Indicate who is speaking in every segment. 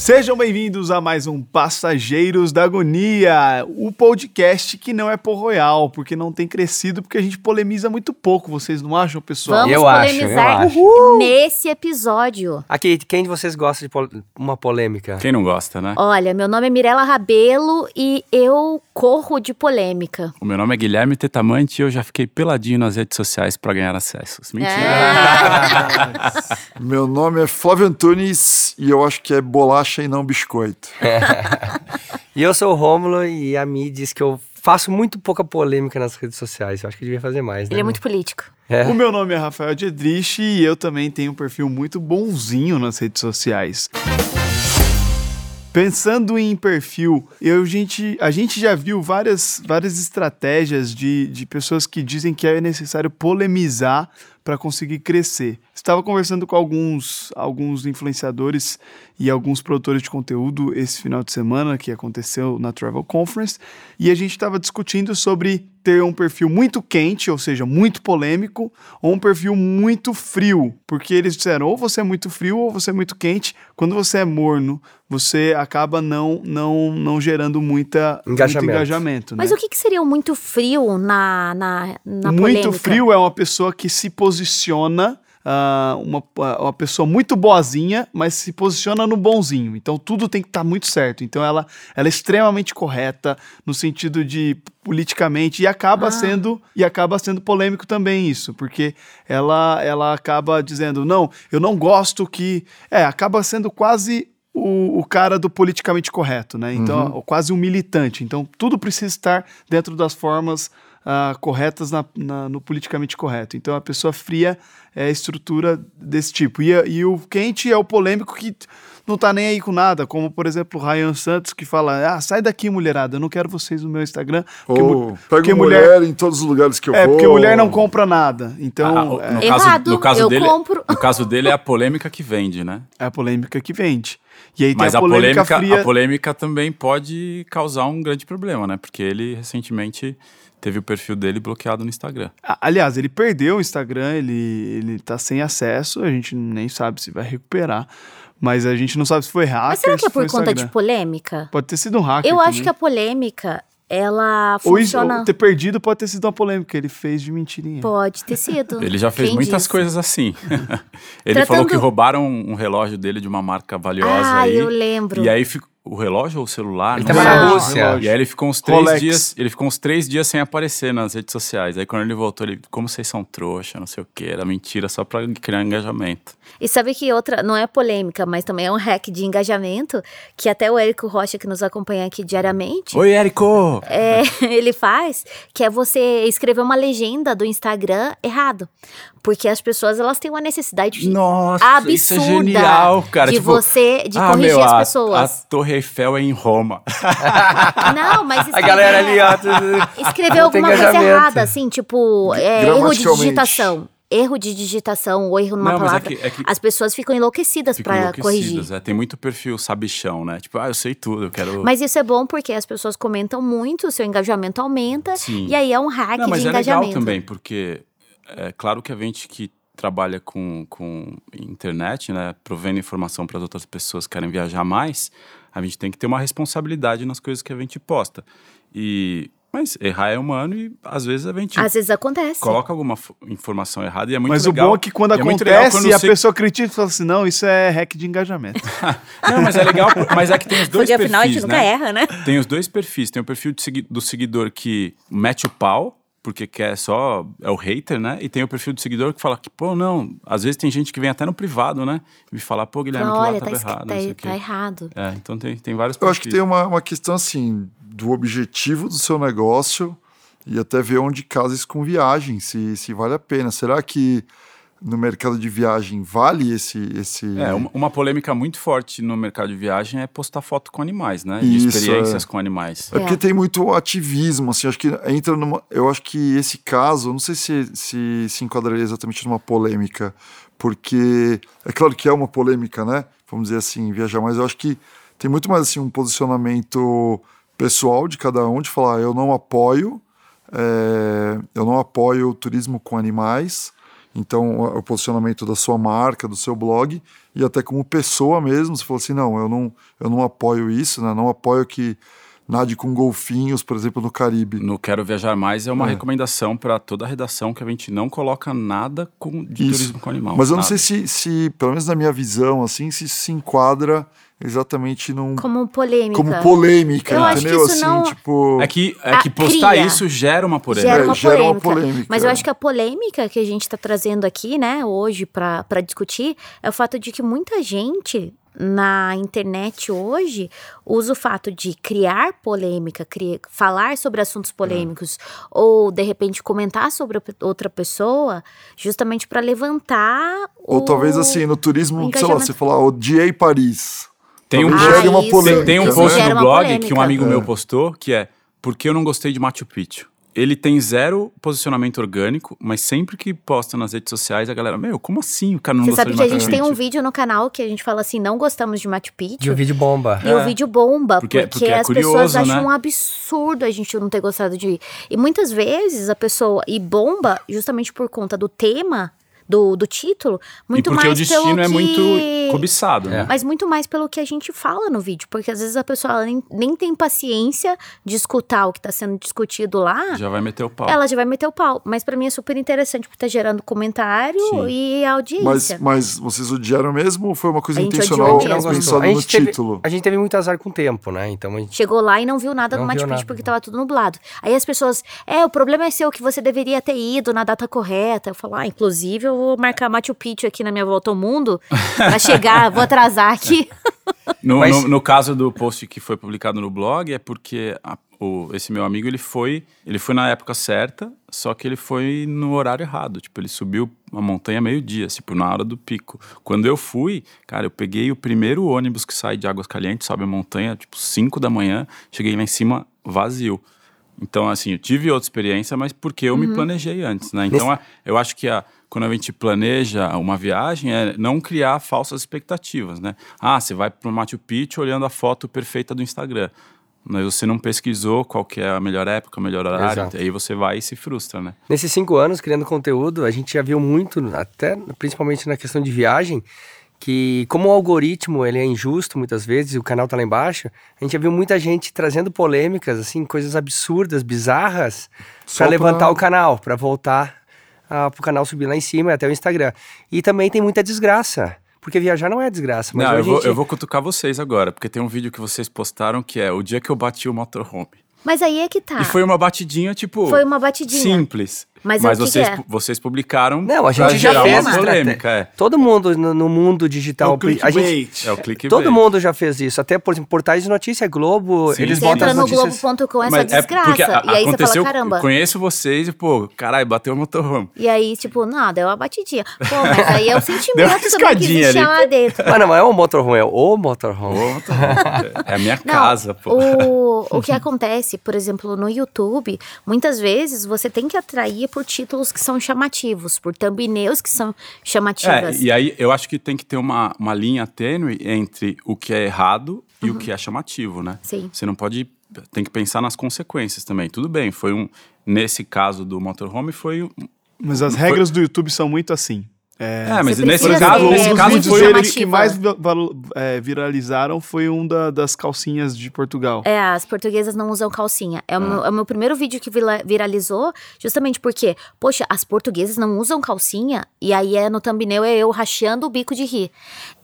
Speaker 1: Sejam bem-vindos a mais um Passageiros da Agonia, o podcast que não é por royal, porque não tem crescido, porque a gente polemiza muito pouco, vocês não acham, pessoal?
Speaker 2: Vamos
Speaker 3: Eu acho,
Speaker 2: polemizar
Speaker 3: eu acho.
Speaker 2: nesse episódio.
Speaker 3: Aqui, quem de vocês gosta de pol- uma polêmica?
Speaker 4: Quem não gosta, né?
Speaker 2: Olha, meu nome é Mirela Rabelo e eu corro de polêmica.
Speaker 4: O meu nome é Guilherme Tetamante e eu já fiquei peladinho nas redes sociais pra ganhar acessos. Mentira.
Speaker 2: É.
Speaker 5: Meu nome é Flávio Antunes e eu acho que é bolacha e não biscoito.
Speaker 3: E eu sou o Rômulo e a Mi diz que eu faço muito pouca polêmica nas redes sociais. Eu acho que eu devia fazer mais, né?
Speaker 2: Ele é muito político.
Speaker 3: É.
Speaker 1: O meu nome é Rafael Diedrich e eu também tenho um perfil muito bonzinho nas redes sociais. Pensando em perfil, eu, gente, a gente já viu várias, várias estratégias de, de pessoas que dizem que é necessário polemizar para conseguir crescer. Estava conversando com alguns, alguns influenciadores e alguns produtores de conteúdo esse final de semana que aconteceu na Travel Conference e a gente estava discutindo sobre ter um perfil muito quente, ou seja, muito polêmico, ou um perfil muito frio, porque eles disseram ou você é muito frio ou você é muito quente. Quando você é morno, você acaba não não, não gerando muita
Speaker 3: Engajamento.
Speaker 1: muito engajamento.
Speaker 2: Mas
Speaker 1: né?
Speaker 2: o que, que seria o muito frio na, na, na
Speaker 1: muito
Speaker 2: polêmica?
Speaker 1: frio é uma pessoa que se posiciona. Ah, uma, uma pessoa muito boazinha, mas se posiciona no bonzinho. Então tudo tem que estar muito certo. Então ela, ela é extremamente correta no sentido de politicamente e acaba
Speaker 2: Ah.
Speaker 1: sendo e acaba sendo polêmico também isso, porque ela ela acaba dizendo não, eu não gosto que é acaba sendo quase o, o cara do politicamente correto, né? Então quase um militante. Então tudo precisa estar dentro das formas ah, corretas na- na- no politicamente correto. Então a pessoa fria é a estrutura desse tipo. E, e o quente é o polêmico que não tá nem aí com nada, como por exemplo o Ryan Santos que fala: ah, sai daqui, mulherada, eu não quero vocês no meu Instagram. Porque,
Speaker 5: Ou
Speaker 1: porque
Speaker 5: pego mulher, em todos os lugares que eu
Speaker 1: É,
Speaker 5: vou.
Speaker 1: porque mulher não compra nada. Então
Speaker 4: Ah,
Speaker 1: é,
Speaker 4: no,
Speaker 2: Errado,
Speaker 4: caso, no caso
Speaker 2: eu
Speaker 4: dele,
Speaker 2: compro.
Speaker 4: no caso dele é a polêmica que vende, né?
Speaker 1: é a polêmica que vende. E aí
Speaker 4: Mas
Speaker 1: tem
Speaker 4: a
Speaker 1: a polêmica,
Speaker 4: polêmica,
Speaker 1: fria.
Speaker 4: a polêmica também pode causar um grande problema, né? Porque ele recentemente teve o perfil dele bloqueado no Instagram.
Speaker 1: Aliás, ele perdeu o Instagram, ele, ele tá sem acesso, a gente nem sabe se vai recuperar. Mas a gente não sabe se foi hacker.
Speaker 2: Mas será que é
Speaker 1: se
Speaker 2: por conta de
Speaker 1: Instagram.
Speaker 2: polêmica?
Speaker 1: Pode ter sido um hacker.
Speaker 2: Eu acho
Speaker 1: também.
Speaker 2: que a polêmica, ela
Speaker 1: Ou isso-
Speaker 2: funciona...
Speaker 1: ou ter perdido pode ter sido uma polêmica que ele fez de mentirinha.
Speaker 2: Pode ter sido.
Speaker 4: Ele já fez
Speaker 2: Quem
Speaker 4: muitas
Speaker 2: disse?
Speaker 4: coisas assim. ele
Speaker 2: Tratando-
Speaker 4: falou que roubaram um relógio dele de uma marca valiosa
Speaker 2: Ah,
Speaker 4: aí.
Speaker 2: eu lembro.
Speaker 4: E aí fico- o relógio ou o celular?
Speaker 3: Ele tava
Speaker 4: sei.
Speaker 3: na. Rússia.
Speaker 4: E aí ele ficou uns três
Speaker 1: Rolex.
Speaker 4: dias, ele ficou uns três dias sem aparecer nas redes sociais. Aí quando ele voltou, ele, como vocês são trouxa, não sei o que, era mentira só pra criar engajamento.
Speaker 2: E sabe que outra, não é polêmica, mas também é um hack de engajamento, que até o Érico Rocha, que nos acompanha aqui diariamente,
Speaker 4: Oi, Érico!
Speaker 2: é, ele faz, que é você escrever uma legenda do Instagram errado. Porque as pessoas, elas têm uma necessidade
Speaker 4: Nossa,
Speaker 2: absurda
Speaker 4: isso é genial, cara.
Speaker 2: de
Speaker 4: Tipo,
Speaker 2: você, de
Speaker 4: ah,
Speaker 2: corrigir
Speaker 4: meu,
Speaker 2: as
Speaker 4: a-
Speaker 2: pessoas.
Speaker 4: A, Torre Eiffel é em Roma.
Speaker 2: Não, mas
Speaker 3: A
Speaker 2: escrever,
Speaker 3: galera ali, ó. tem
Speaker 2: alguma coisa errada, assim, tipo, é, erro de digitação. Erro de digitação ou erro numa
Speaker 4: Não, é
Speaker 2: palavra.
Speaker 4: que- é que-
Speaker 2: As pessoas ficam enlouquecidas pra corrigir.
Speaker 4: enlouquecidas. É, tem muito perfil sabichão, né? Tipo, ah, eu sei tudo, eu quero...
Speaker 2: Mas isso é bom porque as pessoas comentam muito, o seu engajamento aumenta.
Speaker 4: Sim.
Speaker 2: E aí é um hack
Speaker 4: Não, mas
Speaker 2: de
Speaker 4: é
Speaker 2: engajamento.
Speaker 4: legal também, porque é claro que a gente que trabalha com, com internet, né, provendo informação para as outras pessoas que querem viajar mais, a gente tem que ter uma responsabilidade nas coisas que a gente posta. E mas errar é humano e às vezes a gente
Speaker 2: Às vezes acontece.
Speaker 4: coloca alguma fo- informação errada e é muito
Speaker 1: Mas
Speaker 4: legal.
Speaker 1: o bom é que quando
Speaker 4: E é
Speaker 1: acontece,
Speaker 4: quando
Speaker 1: a
Speaker 4: você-
Speaker 1: pessoa critica e fala assim: não, isso é hack de engajamento.
Speaker 4: Não, mas é legal, mas é que tem os dois
Speaker 2: Porque
Speaker 4: perfis,
Speaker 2: afinal a gente nunca
Speaker 4: né?
Speaker 2: erra, né?
Speaker 4: Tem os dois perfis. Tem o perfil segui- do seguidor que mete o pau, porque quer só. É o hater, né? E tem o perfil do seguidor que fala que, pô, não. Às vezes tem gente que vem até no privado, né? E me falar, pô, Guilherme,
Speaker 2: Fala,
Speaker 4: que lá
Speaker 2: Olha, tá, escrito-
Speaker 4: errado.
Speaker 2: tá-
Speaker 4: não
Speaker 2: tá errado.
Speaker 4: É, então tem, tem vários
Speaker 5: Eu
Speaker 4: perfis.
Speaker 5: acho que tem uma, uma questão assim do objetivo do seu negócio e até ver onde casa isso com viagem, se, se vale a pena. Será que no mercado de viagem vale esse. esse...
Speaker 4: É, uma, uma polêmica muito forte no mercado de viagem é postar foto com animais, né? De
Speaker 5: Isso,
Speaker 4: experiências
Speaker 5: é.
Speaker 4: com animais.
Speaker 5: É porque
Speaker 2: É.
Speaker 5: tem muito ativismo, assim, acho que entra numa. Eu acho que esse caso, não sei se se, se enquadraria exatamente numa polêmica, porque é claro que é uma polêmica, né? Vamos dizer assim, viajar, mas eu acho que tem muito mais assim um posicionamento pessoal de cada um, de falar, eu não apoio, é, eu não apoio o turismo com animais. Então, o posicionamento da sua marca, do seu blog, e até como pessoa mesmo, você falou assim, não, eu não, eu não apoio isso, né? Não apoio que nade com golfinhos, por exemplo, no Caribe.
Speaker 4: No Quero Viajar Mais é uma
Speaker 5: É.
Speaker 4: recomendação para toda a redação que a gente não coloca nada com, de
Speaker 5: Isso.
Speaker 4: turismo com animal.
Speaker 5: Mas eu não
Speaker 4: nada.
Speaker 5: sei se, se, pelo menos na minha visão, assim, se se enquadra exatamente num...
Speaker 2: Como polêmica.
Speaker 5: Como polêmica,
Speaker 2: Eu acho que
Speaker 5: entendeu?
Speaker 2: isso
Speaker 5: assim,
Speaker 2: não-
Speaker 5: tipo...
Speaker 4: É que, é que postar
Speaker 2: cria.
Speaker 4: isso gera uma polêmica.
Speaker 2: Gera
Speaker 5: É,
Speaker 2: uma,
Speaker 5: gera uma
Speaker 2: polêmica.
Speaker 5: polêmica,
Speaker 2: Mas eu
Speaker 5: é.
Speaker 2: acho que a polêmica que a gente está trazendo aqui, né, hoje, para discutir, é o fato de que muita gente na internet hoje usa o fato de criar polêmica, cri- falar sobre assuntos polêmicos, ou de repente comentar sobre outra pessoa, justamente para levantar.
Speaker 5: Ou
Speaker 2: o-
Speaker 5: talvez assim, no turismo, sei lá, você falar, odiei Paris.
Speaker 4: Tem um,
Speaker 2: Ah,
Speaker 5: uma
Speaker 2: isso.
Speaker 5: polêmica.
Speaker 4: tem um
Speaker 5: né?
Speaker 4: post no blog
Speaker 2: polêmica.
Speaker 4: que um amigo
Speaker 5: É.
Speaker 4: meu postou, que é Por que eu não gostei de Machu Picchu? Ele tem zero posicionamento orgânico, mas sempre que posta nas redes sociais, a galera, meu, como assim o cara não
Speaker 2: Você
Speaker 4: gostou
Speaker 2: sabe
Speaker 4: de
Speaker 2: que a gente tem um
Speaker 4: Picchu?"
Speaker 2: vídeo no canal que a gente fala assim, não gostamos de Machu Picchu.
Speaker 3: E o vídeo bomba.
Speaker 2: E o vídeo bomba,
Speaker 4: Porque-
Speaker 2: porque,
Speaker 4: porque é
Speaker 2: as pessoas
Speaker 4: curioso,
Speaker 2: acham
Speaker 4: né?
Speaker 2: um absurdo a gente não ter gostado de ir. E muitas vezes a pessoa. E bomba justamente por conta do tema, do, do título, muito
Speaker 4: e porque
Speaker 2: mais
Speaker 4: o destino
Speaker 2: pelo
Speaker 4: é
Speaker 2: que...
Speaker 4: muito cobiçado, né?
Speaker 2: Mas muito mais pelo que a gente fala no vídeo. Porque às vezes a pessoa nem, nem tem paciência de escutar o que está sendo discutido lá.
Speaker 4: Já vai meter o pau.
Speaker 2: Ela já vai meter o pau. Mas pra mim é super interessante porque tá gerando comentário
Speaker 4: Sim.
Speaker 2: e audiência.
Speaker 5: Mas, mas vocês odiaram mesmo ou foi uma coisa
Speaker 2: A gente
Speaker 5: intencional
Speaker 3: a
Speaker 5: no
Speaker 3: teve,
Speaker 5: título?
Speaker 3: a gente teve muito azar com o tempo, né? Então a gente.
Speaker 2: Chegou lá e não viu nada
Speaker 3: Não viu
Speaker 2: Picchu
Speaker 3: nada.
Speaker 2: porque tava tudo nublado. Aí as pessoas, é, o problema é seu, que você deveria ter ido na data correta. Eu falo, ah, inclusive eu vou marcar Machu Picchu aqui na minha volta ao mundo pra chegar, vou atrasar aqui.
Speaker 4: No,
Speaker 3: Mas-
Speaker 4: no, no caso do post que foi publicado no blog, é porque a- o- esse meu amigo, ele foi, ele foi na época certa, só que ele foi no horário errado. Tipo, ele subiu a montanha meio-dia, tipo, na hora do pico. Quando eu fui, cara, eu peguei o primeiro ônibus que sai de Águas Calientes, sobe a montanha, tipo, 5 da manhã, cheguei lá em cima vazio. Então, assim, eu tive outra experiência, mas porque eu me planejei antes, né? Então, a- eu acho que a, quando a gente planeja uma viagem, é não criar falsas expectativas, né? Ah, você vai para o Machu Picchu olhando a foto perfeita do Instagram. Mas você não pesquisou qual que é a melhor época, o melhor horário,
Speaker 3: Exato.
Speaker 4: aí você vai e se frustra, né?
Speaker 3: Nesses cinco anos criando conteúdo, a gente já viu muito, até principalmente na questão de viagem, que como o algoritmo ele é injusto muitas vezes, e o canal tá lá embaixo, a gente já viu muita gente trazendo polêmicas, assim, coisas absurdas, bizarras, para levantar o canal, para voltar ah, pro canal subir lá em cima até o Instagram. E também tem muita desgraça, porque viajar não é desgraça, mas
Speaker 4: não, eu
Speaker 3: a
Speaker 4: vou,
Speaker 3: gente-
Speaker 4: eu vou cutucar vocês agora, porque tem um vídeo que vocês postaram que é o dia que eu bati o motorhome.
Speaker 2: Mas aí é que tá.
Speaker 4: E foi uma batidinha, tipo.
Speaker 2: Foi uma batidinha.
Speaker 4: Simples.
Speaker 2: Mas
Speaker 4: Mas,
Speaker 2: o que que
Speaker 4: vocês,
Speaker 2: é?
Speaker 4: vocês publicaram.
Speaker 3: Não, a
Speaker 4: pra
Speaker 3: gente já fez
Speaker 4: uma
Speaker 3: estratégia.
Speaker 4: polêmica, é.
Speaker 3: Todo mundo no, no mundo digital. a gente,
Speaker 4: É o clickbait.
Speaker 3: todo mundo já fez isso. Até, por exemplo, portais de notícia Globo,
Speaker 4: Sim.
Speaker 3: eles
Speaker 4: Você
Speaker 2: Você
Speaker 3: botam
Speaker 2: entra
Speaker 3: as
Speaker 2: no. Globo.com, é só
Speaker 4: Mas
Speaker 2: desgraça.
Speaker 4: porque a-
Speaker 2: e aí você fala,
Speaker 4: aconteceu,
Speaker 2: caramba.
Speaker 4: Conheço vocês e, pô, caralho, bateu o motorhome.
Speaker 2: E aí, tipo, não, deu uma batidinha. Pô, mas aí é o sentimento também que
Speaker 4: piscadinha
Speaker 2: existe
Speaker 4: ali.
Speaker 2: lá dentro.
Speaker 3: Mas não é o motorhome, é o motorhome.
Speaker 4: Ô, motorhome. é a minha
Speaker 2: Não,
Speaker 4: casa, pô.
Speaker 2: O, o que acontece, por exemplo, no YouTube, muitas vezes você tem que atrair por títulos que são chamativos, por thumbnails que são
Speaker 4: É,
Speaker 2: chamativas.
Speaker 4: e aí eu acho que tem que ter uma, uma linha tênue entre o que é errado e o que é chamativo, né?
Speaker 2: Sim.
Speaker 4: Você não pode. Tem que pensar nas consequências também. Tudo bem, foi um. Nesse caso do motorhome, foi um.
Speaker 1: Mas as
Speaker 4: Foi-
Speaker 1: regras do YouTube são muito assim.
Speaker 4: É, mas
Speaker 2: Você
Speaker 4: nesse caso, nesse
Speaker 2: é,
Speaker 1: um dos
Speaker 4: caso foi
Speaker 2: chamativa.
Speaker 1: que mais é, viralizaram foi um da- das calcinhas de Portugal.
Speaker 2: É, as portuguesas não usam calcinha. É, o, meu, é o meu primeiro vídeo que viralizou, justamente porque, poxa, as portuguesas não usam calcinha, e aí é no thumbnail é eu rachando o bico de rir.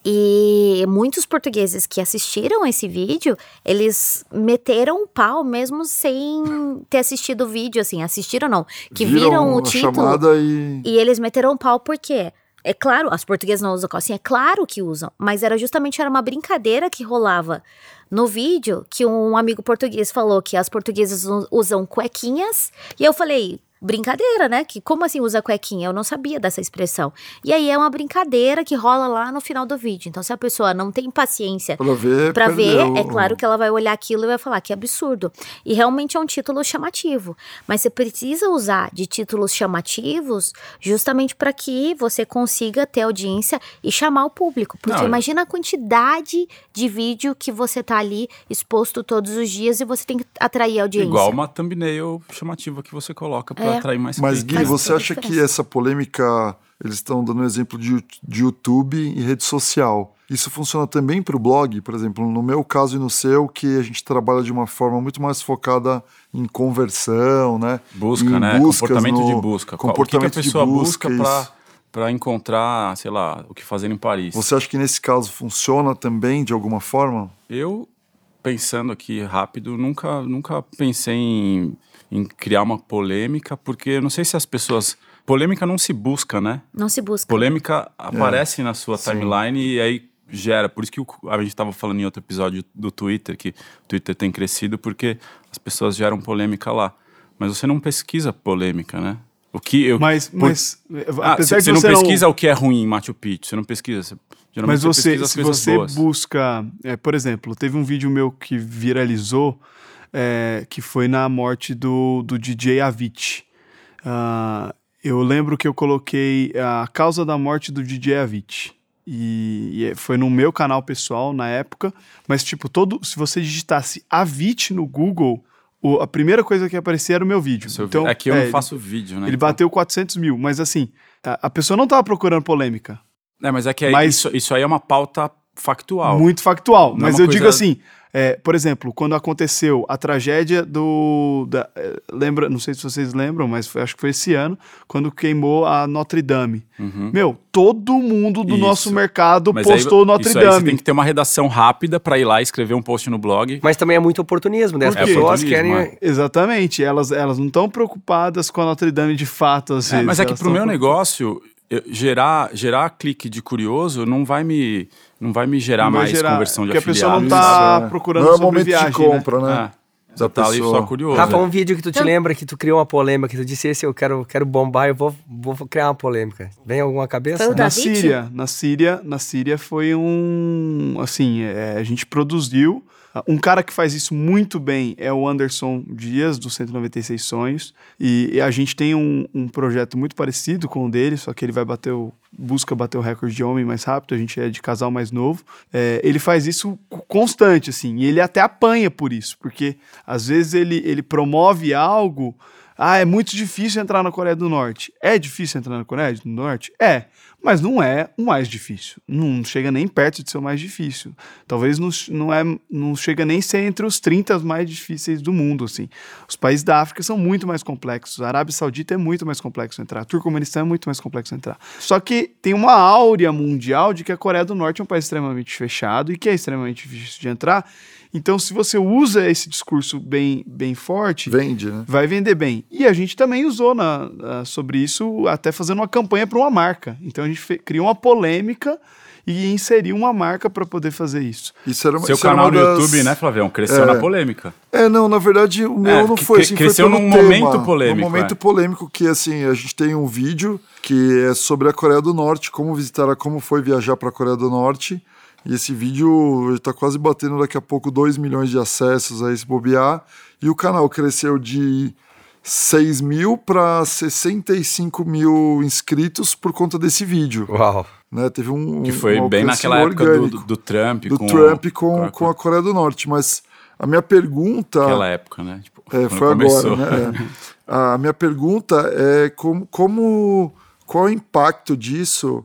Speaker 2: E muitos portugueses que assistiram esse vídeo, eles meteram o pau mesmo sem ter assistido o vídeo, assim, assistiram não, que viram, o
Speaker 5: a
Speaker 2: título.
Speaker 5: e...
Speaker 2: E eles meteram o pau porque é claro, as portuguesas não usam calcinha, é claro que usam, mas era justamente era uma brincadeira que rolava no vídeo que um amigo português falou que as portuguesas usam cuequinhas e eu falei Brincadeira, né? Que como assim usa cuequinha? Eu não sabia dessa expressão. E aí é uma brincadeira que rola lá no final do vídeo. Então, se a pessoa não tem paciência
Speaker 5: Pra ver,
Speaker 2: Pra ver, é claro que ela vai olhar aquilo e vai falar que absurdo. E realmente é um título chamativo. Mas você precisa usar de títulos chamativos justamente para que você consiga ter audiência e chamar o público. Porque
Speaker 4: Não,
Speaker 2: imagina a quantidade de vídeo que você tá ali exposto todos os dias e você tem que atrair audiência.
Speaker 4: Igual uma thumbnail chamativa que você coloca
Speaker 2: É.
Speaker 4: atrair mais
Speaker 5: Mas. Gui, você acha que essa polêmica eles estão dando um exemplo de, de YouTube e rede social. Isso funciona também para o blog, por exemplo, no meu caso e no seu, que a gente trabalha de uma forma muito mais focada em conversão, né?
Speaker 4: Busca,
Speaker 5: em
Speaker 4: né? Comportamento
Speaker 5: no-
Speaker 4: de busca.
Speaker 5: Comportamento
Speaker 4: o que, que a pessoa busca
Speaker 5: busca,
Speaker 4: para para encontrar, sei lá, o que fazer em Paris?
Speaker 5: Você acha que nesse caso funciona também de alguma forma?
Speaker 4: Eu, pensando aqui rápido, nunca, nunca pensei em, em criar uma polêmica, porque eu não sei se as pessoas. Polêmica não se busca, né?
Speaker 2: Não se busca.
Speaker 4: Polêmica aparece na sua
Speaker 5: sim.
Speaker 4: timeline e aí gera. Por isso que a gente estava falando em outro episódio do Twitter, que o Twitter tem crescido porque as pessoas geram polêmica lá. Mas você não pesquisa polêmica, né? O que eu.
Speaker 1: Mas,
Speaker 4: por-
Speaker 1: mas
Speaker 4: Ah, você, você não
Speaker 1: você
Speaker 4: pesquisa o que é ruim em Machu Picchu, você não pesquisa. Você, geralmente
Speaker 1: Mas você,
Speaker 4: pesquisa as
Speaker 1: se você
Speaker 4: boas.
Speaker 1: busca, é, por exemplo, teve um vídeo meu que viralizou, é, que foi na morte do, do DJ Avicii. Ah, eu lembro que eu coloquei a causa da morte do DJ Avicii. E, e é- foi no meu canal pessoal na época, mas tipo, todo, se você digitasse Avicii no Google, o- a primeira coisa que ia aparecer era o meu vídeo.
Speaker 4: Seu-
Speaker 1: Então,
Speaker 4: é que eu
Speaker 1: é,
Speaker 4: não faço vídeo, né?
Speaker 1: Ele
Speaker 4: Então-
Speaker 1: bateu 400 mil, mas assim, a, a pessoa não tava procurando polêmica.
Speaker 4: É, mas é que aí,
Speaker 1: Mas-
Speaker 4: isso, isso aí é uma pauta factual.
Speaker 1: Muito factual.
Speaker 4: Não é
Speaker 1: mas
Speaker 4: uma
Speaker 1: eu digo
Speaker 4: coisa-
Speaker 1: assim, é, por exemplo, quando aconteceu a tragédia do. da- é, lembra, não sei se vocês lembram, mas foi- acho que foi esse ano, quando queimou a Notre Dame. Meu, todo mundo do
Speaker 4: Uhum. Isso.
Speaker 1: nosso mercado
Speaker 4: Mas aí-
Speaker 1: postou Notre
Speaker 4: isso aí você
Speaker 1: Dame.
Speaker 4: tem que ter uma redação rápida pra ir lá e escrever um post no blog.
Speaker 3: Mas também é muito oportunismo, né? As pessoas
Speaker 4: Oportunismo,
Speaker 3: querem.
Speaker 4: é.
Speaker 1: Exatamente, elas, elas não estão preocupadas com a Notre Dame de fato, às
Speaker 4: É,
Speaker 1: vezes.
Speaker 4: mas é que pro meu negócio, eu- gerar, gerar clique de curioso não vai me, não vai me gerar
Speaker 1: vai
Speaker 4: mais
Speaker 1: gerar-
Speaker 4: conversão de
Speaker 1: porque a pessoa não tá
Speaker 5: Isso, é.
Speaker 1: procurando
Speaker 5: Não é
Speaker 1: sobre viagem,
Speaker 5: de
Speaker 1: né?
Speaker 5: compra, né?
Speaker 4: É. Você tá ali só curioso.
Speaker 3: Rafa,
Speaker 4: é.
Speaker 3: um vídeo que tu te
Speaker 2: Então-
Speaker 3: lembra que tu criou uma polêmica, que tu disse esse eu quero, quero bombar, eu vou, vou criar uma polêmica. Vem alguma cabeça?
Speaker 2: Foi o da-
Speaker 1: Na? Síria, na Síria, na Síria foi um, assim, é, a gente produziu. Um cara que faz isso muito bem é o Anderson Dias, do 196 Sonhos. E, e a gente tem um, um projeto muito parecido com o dele, só que ele vai bater o, busca bater o recorde de homem mais rápido, a gente é de casal mais novo. É, ele faz isso constante, assim, e ele até apanha por isso, porque às vezes ele, ele promove algo. Ah, é muito difícil entrar na Coreia do Norte. É difícil entrar na Coreia do Norte? É, mas não é o mais difícil. Não chega nem perto de ser o mais difícil. Talvez não, não, é, não chega nem ser entre os 30 mais difíceis do mundo, assim. Os países da África são muito mais complexos. A Arábia Saudita é muito mais complexo entrar. Turcomenistão é muito mais complexo entrar. Só que tem uma áurea mundial de que a Coreia do Norte é um país extremamente fechado e que é extremamente difícil de entrar. Então, se você usa esse discurso bem, bem forte,
Speaker 5: Vende, né?
Speaker 1: vai vender bem. E a gente também usou na, na- sobre isso, até fazendo uma campanha para uma marca. Então a gente fe- criou uma polêmica e inseriu uma marca para poder fazer isso.
Speaker 5: Isso era,
Speaker 4: Seu
Speaker 5: isso era
Speaker 4: canal
Speaker 5: uma
Speaker 4: no
Speaker 5: das-
Speaker 4: YouTube, né, Flavião? Cresceu
Speaker 5: É.
Speaker 4: na polêmica.
Speaker 5: É, não, na verdade o meu
Speaker 4: É,
Speaker 5: não foi assim,
Speaker 4: cresceu
Speaker 5: foi
Speaker 4: num
Speaker 5: tema,
Speaker 4: momento polêmico,
Speaker 5: Num momento
Speaker 4: é.
Speaker 5: polêmico que, assim, a gente tem um vídeo que é sobre a Coreia do Norte, como visitar, como foi viajar para a Coreia do Norte. E esse vídeo está quase batendo daqui a pouco 2 milhões de acessos a esse bobear. E o canal cresceu de 6 mil para 65 mil inscritos por conta desse vídeo.
Speaker 3: Uau.
Speaker 5: Né? Teve um,
Speaker 4: Que foi
Speaker 5: um
Speaker 4: bem naquela época do, do, Trump.
Speaker 5: do
Speaker 4: com,
Speaker 5: Trump com,
Speaker 4: com,
Speaker 5: com a Coreia do Norte. Mas a minha pergunta.
Speaker 4: Aquela época, né? Tipo,
Speaker 5: É, foi
Speaker 4: começou.
Speaker 5: agora, né? É. A minha pergunta é como, como qual é o impacto disso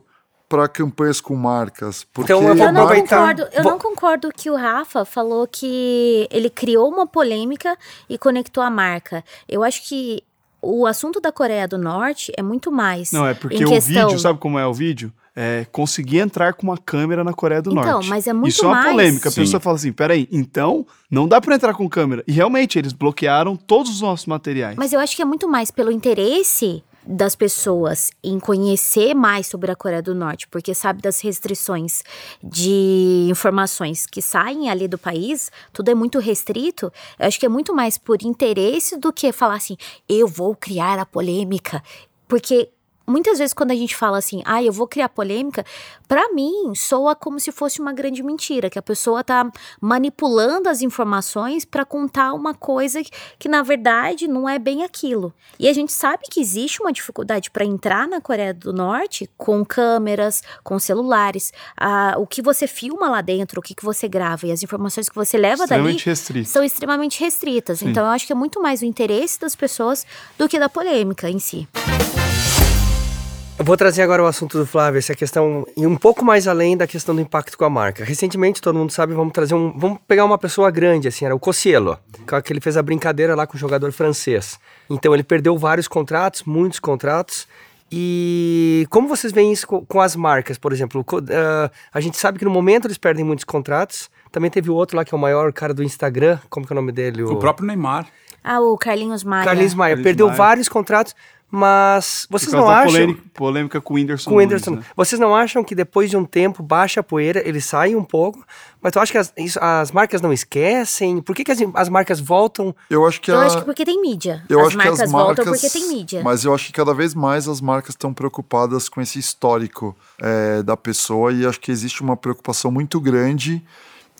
Speaker 5: para campanhas com marcas? Porque
Speaker 3: Então, eu vou
Speaker 2: Eu não
Speaker 3: aproveitar-
Speaker 2: concordo, eu
Speaker 3: Vou-
Speaker 2: não concordo que o Rafa falou que ele criou uma polêmica e conectou a marca. Eu acho que o assunto da Coreia do Norte é muito mais.
Speaker 1: Não, é porque
Speaker 2: em
Speaker 1: o
Speaker 2: questão...
Speaker 1: vídeo, sabe como é o vídeo? É conseguir entrar com uma câmera na Coreia do
Speaker 2: Então,
Speaker 1: Norte.
Speaker 2: mas é muito
Speaker 1: Isso é uma
Speaker 2: mais-
Speaker 1: polêmica. A
Speaker 4: Sim.
Speaker 1: pessoa fala assim: peraí, então não dá para entrar com câmera. E realmente, eles bloquearam todos os nossos materiais.
Speaker 2: Mas eu acho que é muito mais pelo interesse das pessoas em conhecer mais sobre a Coreia do Norte, porque sabe das restrições de informações que saem ali do país, tudo é muito restrito. Eu acho que é muito mais por interesse do que falar assim, eu vou criar a polêmica, porque Muitas vezes, quando a gente fala assim, ah, eu vou criar polêmica, pra mim soa como se fosse uma grande mentira, que a pessoa tá manipulando as informações pra contar uma coisa que, que, na verdade não é bem aquilo. E a gente sabe que existe uma dificuldade pra entrar na Coreia do Norte com câmeras, com celulares, ah, o que você filma lá dentro, o que, que você grava e as informações que você leva dali
Speaker 1: restrito.
Speaker 2: são extremamente restritas.
Speaker 1: Sim.
Speaker 2: Então eu acho que é muito mais o interesse das pessoas do que da polêmica em si.
Speaker 3: Eu vou trazer agora o assunto do Flávio, essa questão, e um pouco mais além da questão do impacto com a marca. Recentemente, todo mundo sabe, vamos trazer um. Vamos pegar uma pessoa grande, assim, era o Cossielo, que ele fez a brincadeira lá com o jogador francês. Então ele perdeu vários contratos, muitos contratos. E como vocês veem isso com, com as marcas, por exemplo? Uh, a gente sabe que no momento eles perdem muitos contratos. Também teve o outro lá que é o maior cara do Instagram, como que é o nome dele?
Speaker 4: O, o próprio Neymar.
Speaker 2: Ah, o Carlinhos Maia.
Speaker 3: Carlinhos Maia.
Speaker 1: Carlinhos
Speaker 3: Perdeu
Speaker 1: Maia.
Speaker 3: vários contratos, mas vocês não acham...
Speaker 1: polêmica, polêmica com o Whindersson.
Speaker 3: Com o Whindersson.
Speaker 1: Nunes, né?
Speaker 3: Vocês não acham que depois de um tempo baixa a poeira, eles saem um pouco? Mas tu acha que as, isso- as marcas não esquecem? Por que, que as, as marcas voltam?
Speaker 5: Eu acho que
Speaker 2: Eu
Speaker 5: a-
Speaker 2: acho que porque tem mídia.
Speaker 5: Eu
Speaker 2: as
Speaker 5: acho
Speaker 2: marcas
Speaker 5: que as
Speaker 2: voltam
Speaker 5: marcas,
Speaker 2: porque tem mídia.
Speaker 5: Mas eu acho que cada vez mais as marcas estão preocupadas com esse histórico é, da pessoa e acho que existe uma preocupação muito grande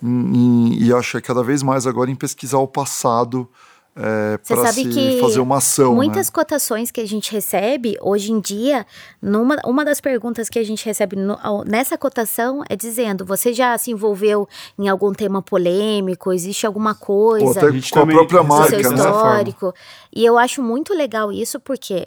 Speaker 5: em- em- e acho que é cada vez mais agora em pesquisar o passado é,
Speaker 2: Você
Speaker 5: para
Speaker 2: sabe
Speaker 5: se
Speaker 2: que
Speaker 5: fazer uma ação.
Speaker 2: Muitas
Speaker 5: né?
Speaker 2: cotações que a gente recebe hoje em dia, numa uma das perguntas que a gente recebe no- nessa cotação é dizendo: você já se envolveu em algum tema polêmico? Existe alguma
Speaker 5: Ou
Speaker 2: coisa?
Speaker 5: até
Speaker 1: A gente
Speaker 5: com a própria marca,
Speaker 2: seu
Speaker 5: né?
Speaker 2: histórico. E eu acho muito legal isso porque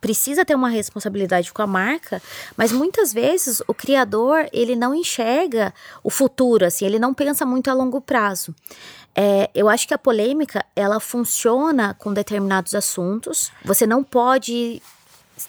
Speaker 2: precisa ter uma responsabilidade com a marca, mas muitas vezes o criador ele não enxerga o futuro, assim, ele não pensa muito a longo prazo. É, eu acho que a polêmica ela funciona com determinados assuntos. Você não pode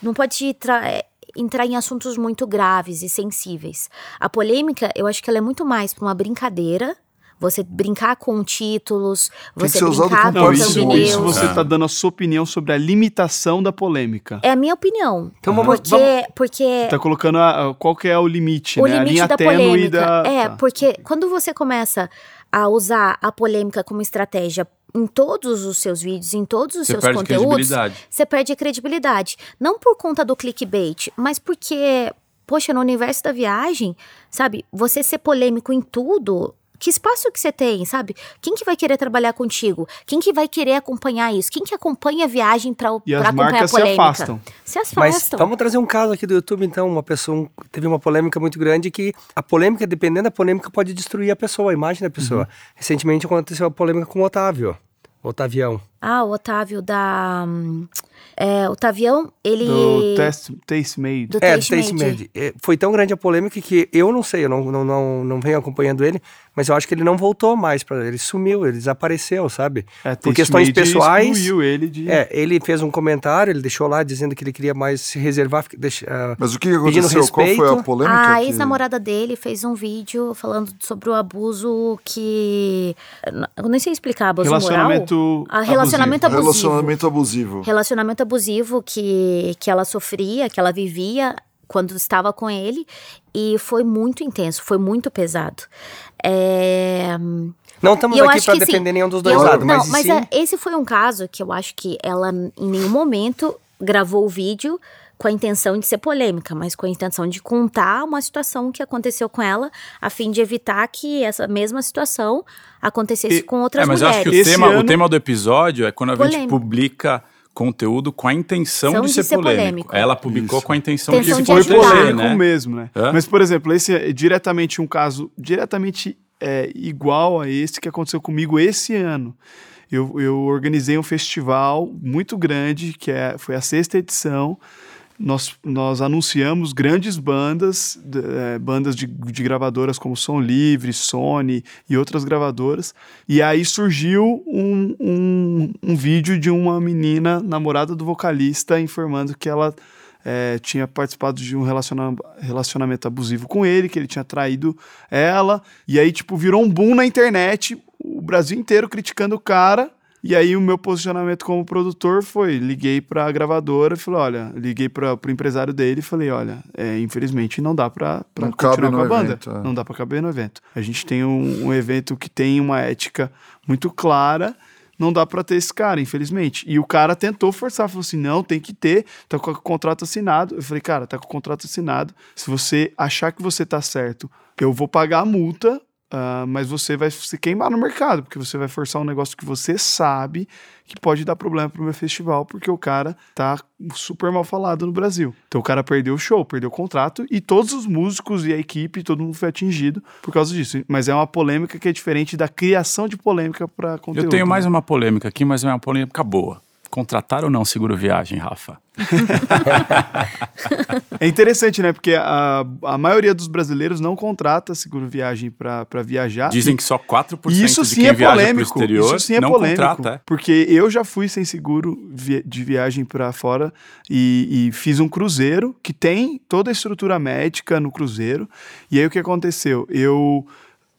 Speaker 2: não pode é, entrar em assuntos muito graves e sensíveis. A polêmica, eu acho que ela é muito mais para uma brincadeira. Você brincar com títulos,
Speaker 5: Tem que
Speaker 2: você
Speaker 5: ser usado
Speaker 2: brincar
Speaker 5: com
Speaker 1: Não, isso,
Speaker 2: thumbnails.
Speaker 1: isso você tá dando a sua opinião sobre a limitação da polêmica.
Speaker 2: É a minha opinião.
Speaker 3: Então vamos-
Speaker 2: porque,
Speaker 3: vamos-
Speaker 2: porque
Speaker 1: Tá colocando a- a- qual que é o limite,
Speaker 2: o
Speaker 1: né? a
Speaker 2: limite
Speaker 1: linha
Speaker 2: da
Speaker 1: tênue
Speaker 2: polêmica.
Speaker 1: da...
Speaker 2: é,
Speaker 1: tá.
Speaker 2: porque quando você começa a usar a polêmica como estratégia em todos os seus vídeos, em todos os
Speaker 4: Você
Speaker 2: seus conteúdos, você perde a credibilidade. Não por conta do clickbait, mas porque, poxa, no universo da viagem, sabe, você ser polêmico em tudo. Que espaço que você tem, sabe? Quem que vai querer trabalhar contigo? Quem que vai querer acompanhar isso? Quem que acompanha a viagem
Speaker 1: E as
Speaker 2: acompanhar
Speaker 1: marcas
Speaker 2: a
Speaker 1: se
Speaker 2: polêmica?
Speaker 1: afastam.
Speaker 2: Se
Speaker 3: Mas
Speaker 2: afastam.
Speaker 3: vamos trazer um caso aqui do YouTube, então. Uma pessoa um- teve uma polêmica muito grande que a polêmica, dependendo da polêmica, pode destruir a pessoa, a imagem da pessoa.
Speaker 1: Uhum.
Speaker 3: Recentemente aconteceu a polêmica com o Otávio. Otavião.
Speaker 2: Ah, o Otávio da. É, o Tavião, ele.
Speaker 1: Do test, taste made.
Speaker 2: do
Speaker 3: É, do
Speaker 2: Taste
Speaker 3: Taste
Speaker 2: Made.
Speaker 3: Made. É, Foi tão grande a polêmica que eu não sei, eu não, não, não, não venho acompanhando ele, mas eu acho que ele não voltou mais para ele sumiu, ele desapareceu, sabe?
Speaker 1: É,
Speaker 3: Por questões pessoais.
Speaker 1: ele de...
Speaker 3: É, ele fez um comentário, ele deixou lá dizendo que ele queria mais se reservar, deixa, ah,
Speaker 5: Mas o que aconteceu? Qual foi a polêmica?
Speaker 2: A
Speaker 5: que-
Speaker 2: ex-namorada dele fez um vídeo falando sobre o abuso que. Eu nem sei explicar, abuso
Speaker 1: Relacionamento
Speaker 2: moral. Ah, relacionamento abusivo.
Speaker 5: Relacionamento abusivo.
Speaker 2: Relacionamento abusivo que, que ela sofria, que ela vivia quando estava com ele. E foi muito intenso, foi muito pesado. É.
Speaker 3: Não estamos
Speaker 2: E eu
Speaker 3: aqui para
Speaker 2: assim,
Speaker 3: defender nenhum dos dois
Speaker 2: eu-
Speaker 3: lados,
Speaker 2: não,
Speaker 3: mas,
Speaker 2: mas
Speaker 3: sim,
Speaker 2: é, esse foi um caso que eu acho que ela em nenhum momento gravou o vídeo com a intenção de ser polêmica, mas com a intenção de contar uma situação que aconteceu com ela, a fim de evitar que essa mesma situação acontecesse
Speaker 1: E-
Speaker 2: com outras
Speaker 4: É, mas eu
Speaker 2: mulheres.
Speaker 4: acho que o tema, o
Speaker 1: ano-
Speaker 4: tema do episódio é quando a gente
Speaker 2: Polêmico.
Speaker 4: publica conteúdo com a intenção
Speaker 2: São
Speaker 4: de,
Speaker 2: de
Speaker 4: ser,
Speaker 2: ser
Speaker 4: polêmico.
Speaker 2: polêmico.
Speaker 4: Ela publicou
Speaker 5: Isso.
Speaker 4: com a intenção
Speaker 2: Intenção
Speaker 4: de
Speaker 2: de
Speaker 1: foi polêmico
Speaker 4: né?
Speaker 1: mesmo, né?
Speaker 4: Hã?
Speaker 1: Mas, por exemplo, esse é diretamente um caso diretamente é, igual a esse que aconteceu comigo esse ano. Eu, eu organizei um festival muito grande, que é, foi a sexta edição. Nós, nós anunciamos grandes bandas, é, bandas de, de gravadoras como Som Livre, Sony e outras gravadoras. E aí surgiu um, um, um vídeo de uma menina, namorada do vocalista, informando que ela é, tinha participado de um relaciona- relacionamento abusivo com ele, que ele tinha traído ela. E aí, tipo, virou um boom na internet, o Brasil inteiro criticando o cara. E aí o meu posicionamento como produtor foi, liguei pra gravadora e falei, olha, liguei para pro empresário dele e falei, olha, é, infelizmente não dá
Speaker 5: cabe
Speaker 1: continuar com a banda.
Speaker 5: evento, é.
Speaker 1: Não dá pra caber no evento. A gente tem um, um evento que tem uma ética muito clara, não dá pra ter esse cara, infelizmente. E o cara tentou forçar, falou assim, não, tem que ter, tá com o contrato assinado. Eu falei, cara, tá com o contrato assinado, se você achar que você tá certo, eu vou pagar a multa, ah, mas você vai se queimar no mercado, porque você vai forçar um negócio que você sabe que pode dar problema pro meu festival, porque o cara tá super mal falado no Brasil. Então o cara perdeu o show, perdeu o contrato, e todos os músicos e a equipe, todo mundo foi atingido por causa disso. Mas é uma polêmica que é diferente da criação de polêmica para conteúdo.
Speaker 4: Eu tenho mais uma polêmica aqui, mas é uma polêmica boa. Contratar ou não seguro viagem, Rafa?
Speaker 1: É interessante, né? Porque a, a maioria dos brasileiros não contrata seguro viagem para viajar.
Speaker 4: Dizem que só 4%
Speaker 1: E isso
Speaker 4: de
Speaker 1: sim
Speaker 4: quem
Speaker 1: é
Speaker 4: viaja exterior
Speaker 1: isso sim é
Speaker 4: não
Speaker 1: polêmico.
Speaker 4: contrata. é.
Speaker 1: Porque eu já fui sem seguro vi- de viagem para fora e, e fiz um cruzeiro que tem toda a estrutura médica no cruzeiro. E aí o que aconteceu? Eu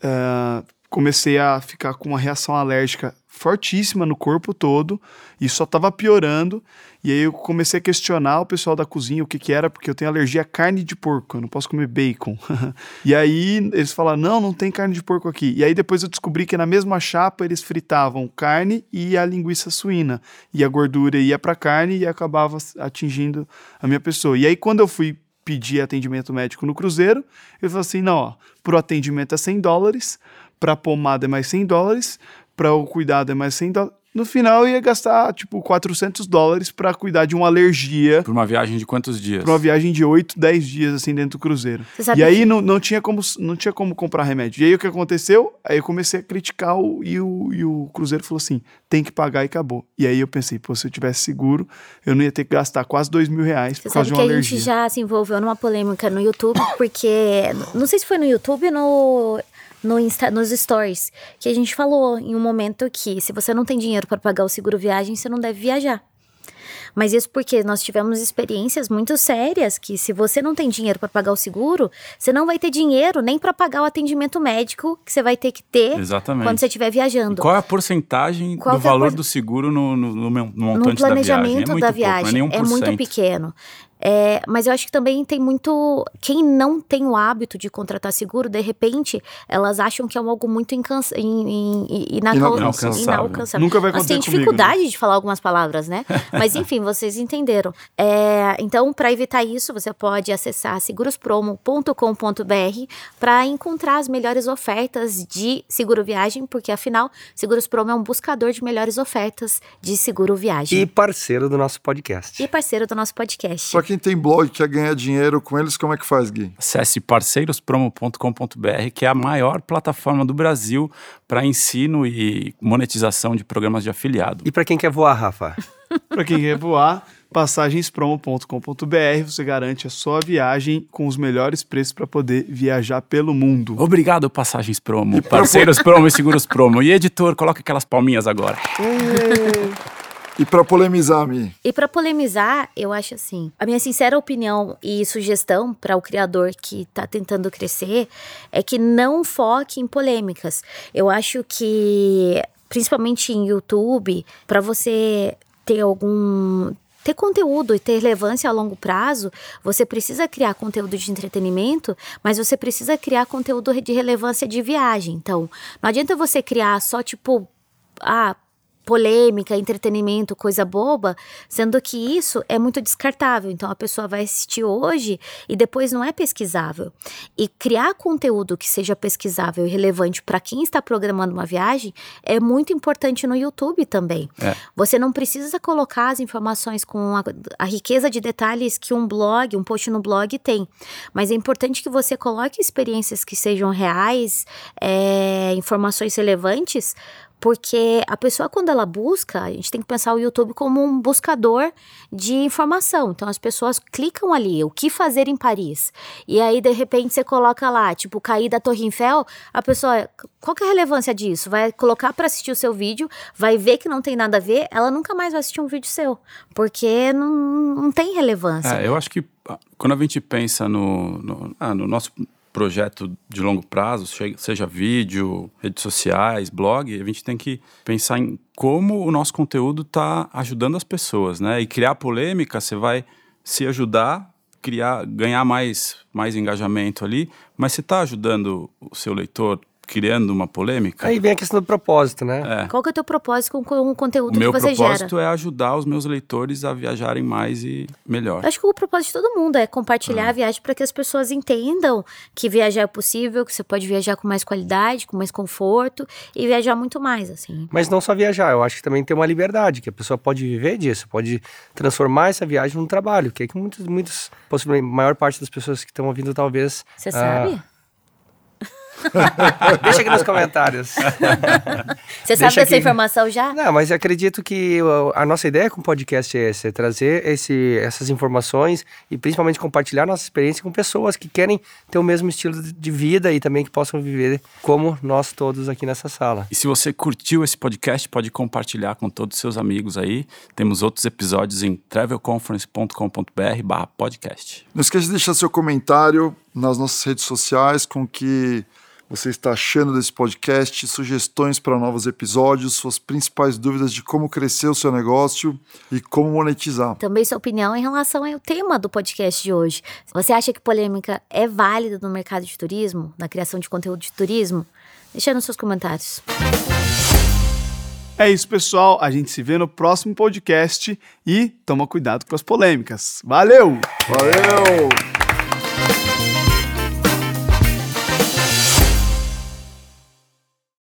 Speaker 1: ah, comecei a ficar com uma reação alérgica fortíssima no corpo todo e só estava piorando. E aí eu comecei a questionar o pessoal da cozinha o que que era, porque eu tenho alergia à carne de porco, eu não posso comer bacon. e aí eles falaram, não, não tem carne de porco aqui. E aí depois eu descobri que na mesma chapa eles fritavam carne e a linguiça suína. E a gordura ia para carne e acabava atingindo a minha pessoa. E aí quando eu fui pedir atendimento médico no cruzeiro, ele falou assim, não, ó, pro atendimento é 100 dólares, pra pomada é mais 100 dólares, para o cuidado é mais 100 dólares. No final eu ia gastar, tipo, 400 dólares para cuidar de uma alergia
Speaker 4: Por uma viagem de quantos dias?
Speaker 1: para uma viagem de 8, 10 dias, assim, dentro do cruzeiro.
Speaker 2: Você sabe
Speaker 1: E aí
Speaker 2: que-
Speaker 1: não, não, tinha como, não tinha como comprar remédio. E aí o que aconteceu? Aí eu comecei a criticar o, e, o, e o cruzeiro falou assim, tem que pagar e acabou. E aí eu pensei, pô, se eu tivesse seguro, eu não ia ter que gastar quase 2 mil reais
Speaker 2: Você
Speaker 1: por causa
Speaker 2: sabe
Speaker 1: de
Speaker 2: que
Speaker 1: uma
Speaker 2: a
Speaker 1: alergia.
Speaker 2: gente já se envolveu numa polêmica no YouTube, porque. Não sei se foi no YouTube ou no. No Insta, nos stories, que a gente falou em um momento que se você não tem dinheiro para pagar o seguro viagem, você não deve viajar. Mas isso porque nós tivemos experiências muito sérias que se você não tem dinheiro para pagar o seguro, você não vai ter dinheiro nem para pagar o atendimento médico que você vai ter que ter
Speaker 4: Exatamente.
Speaker 2: quando você estiver viajando.
Speaker 4: Qual é a porcentagem
Speaker 2: Qual
Speaker 4: do
Speaker 2: é
Speaker 4: valor
Speaker 2: por-
Speaker 4: do seguro no, no, no no
Speaker 2: no
Speaker 4: montante da viagem? É
Speaker 2: planejamento
Speaker 4: muito
Speaker 2: da
Speaker 4: pouco, não é
Speaker 2: viagem
Speaker 4: nem 1%.
Speaker 2: é muito pequeno. É, mas eu acho que também tem muito. Quem não tem o hábito de contratar seguro, de repente, elas acham que é algo muito incansa, in, in, in, inacal-
Speaker 5: Inalcançável.
Speaker 2: inalcançável.
Speaker 1: Nunca vai
Speaker 2: Nós tem
Speaker 1: acontecer comigo,
Speaker 2: dificuldade de falar algumas palavras, né? Mas enfim, vocês entenderam. É, então, para evitar isso, você pode acessar segurospromo.com.br para encontrar as melhores ofertas de seguro viagem, porque afinal, Seguros Promo é um buscador de melhores ofertas de seguro viagem.
Speaker 3: E parceiro do nosso podcast.
Speaker 2: E parceiro do nosso podcast.
Speaker 5: Pra quem tem blog e quer ganhar dinheiro com eles, como é que faz, Gui?
Speaker 4: Acesse parceirospromo.com.br, que é a maior plataforma do Brasil para ensino e monetização de programas de afiliado.
Speaker 3: E pra quem quer voar, Rafa?
Speaker 1: Para quem quer voar, passagenspromo.com.br, você garante a sua viagem com os melhores preços para poder viajar pelo mundo.
Speaker 4: Obrigado, Passagens Promo, Parceiros Promo e Seguros Promo. E editor, coloca aquelas palminhas agora.
Speaker 5: E pra polemizar, Mi?
Speaker 2: E para polemizar, eu acho assim, a minha sincera opinião e sugestão para o criador que tá tentando crescer é que não foque em polêmicas. Eu acho que principalmente em YouTube, para você ter algum ter conteúdo e ter relevância a longo prazo, você precisa criar conteúdo de entretenimento, mas você precisa criar conteúdo de relevância de viagem. Então, não adianta você criar só tipo, ah, polêmica, entretenimento, coisa boba, sendo que isso é muito descartável. Então a pessoa vai assistir hoje e depois não é pesquisável. E criar conteúdo que seja pesquisável e relevante para quem está programando uma viagem é muito importante no YouTube também.
Speaker 4: É.
Speaker 2: Você não precisa colocar as informações com a, a riqueza de detalhes que um blog, um post no blog tem. Mas é importante que você coloque experiências que sejam reais, é, informações relevantes, porque a pessoa, quando ela busca, a gente tem que pensar o YouTube como um buscador de informação. Então, as pessoas clicam ali, o que fazer em Paris. E aí, de repente, você coloca lá, tipo, cair da Torre Eiffel, a pessoa, qual que é a relevância disso? Vai colocar para assistir o seu vídeo, vai ver que não tem nada a ver, ela nunca mais vai assistir um vídeo seu, porque não, não tem relevância.
Speaker 4: É, eu acho que ah, quando a gente pensa no, no, ah, no nosso projeto de longo prazo, seja vídeo, redes sociais, blog, a gente tem que pensar em como o nosso conteúdo está ajudando as pessoas, né? E criar polêmica, você vai se ajudar, criar, ganhar mais, mais engajamento ali, mas você está ajudando o seu leitor criando uma polêmica?
Speaker 3: Aí vem a questão do propósito, né?
Speaker 4: É.
Speaker 2: Qual que é o teu propósito com, com o conteúdo
Speaker 4: O meu
Speaker 2: que você
Speaker 4: propósito
Speaker 2: gera?
Speaker 4: é ajudar os meus leitores a viajarem mais e melhor.
Speaker 2: Eu acho que o propósito de todo mundo é compartilhar a viagem para que as pessoas entendam que viajar é possível, que você pode viajar com mais qualidade, com mais conforto e viajar muito mais, assim.
Speaker 3: Mas não só viajar, eu acho que também tem uma liberdade, que a pessoa pode viver disso, pode transformar essa viagem num trabalho, que é que muitos, muitos possivelmente, a maior parte das pessoas que estão ouvindo talvez...
Speaker 2: Você
Speaker 3: ah,
Speaker 2: sabe?
Speaker 3: Deixa aqui nos comentários.
Speaker 2: Você sabe
Speaker 3: Deixa
Speaker 2: dessa
Speaker 3: aqui.
Speaker 2: informação já?
Speaker 3: Não, mas acredito que a nossa ideia com o podcast é essa, é trazer esse, essas informações e principalmente compartilhar nossa experiência com pessoas que querem ter o mesmo estilo de- vida e também que possam viver como nós todos aqui nessa sala.
Speaker 4: E se você curtiu esse podcast, pode compartilhar com todos os seus amigos aí. Temos outros episódios em travelconference.com.br barra podcast.
Speaker 5: Não esqueça de deixar seu comentário nas nossas redes sociais com o que você está achando desse podcast, sugestões para novos episódios, suas principais dúvidas de como crescer o seu negócio e como monetizar.
Speaker 2: Também sua opinião em relação ao tema do podcast de hoje. Você acha que polêmica é válida no mercado de turismo, na criação de conteúdo de turismo? Deixa aí nos seus comentários.
Speaker 1: É isso, pessoal. A gente se vê no próximo podcast e toma cuidado com as polêmicas. Valeu!
Speaker 5: Valeu!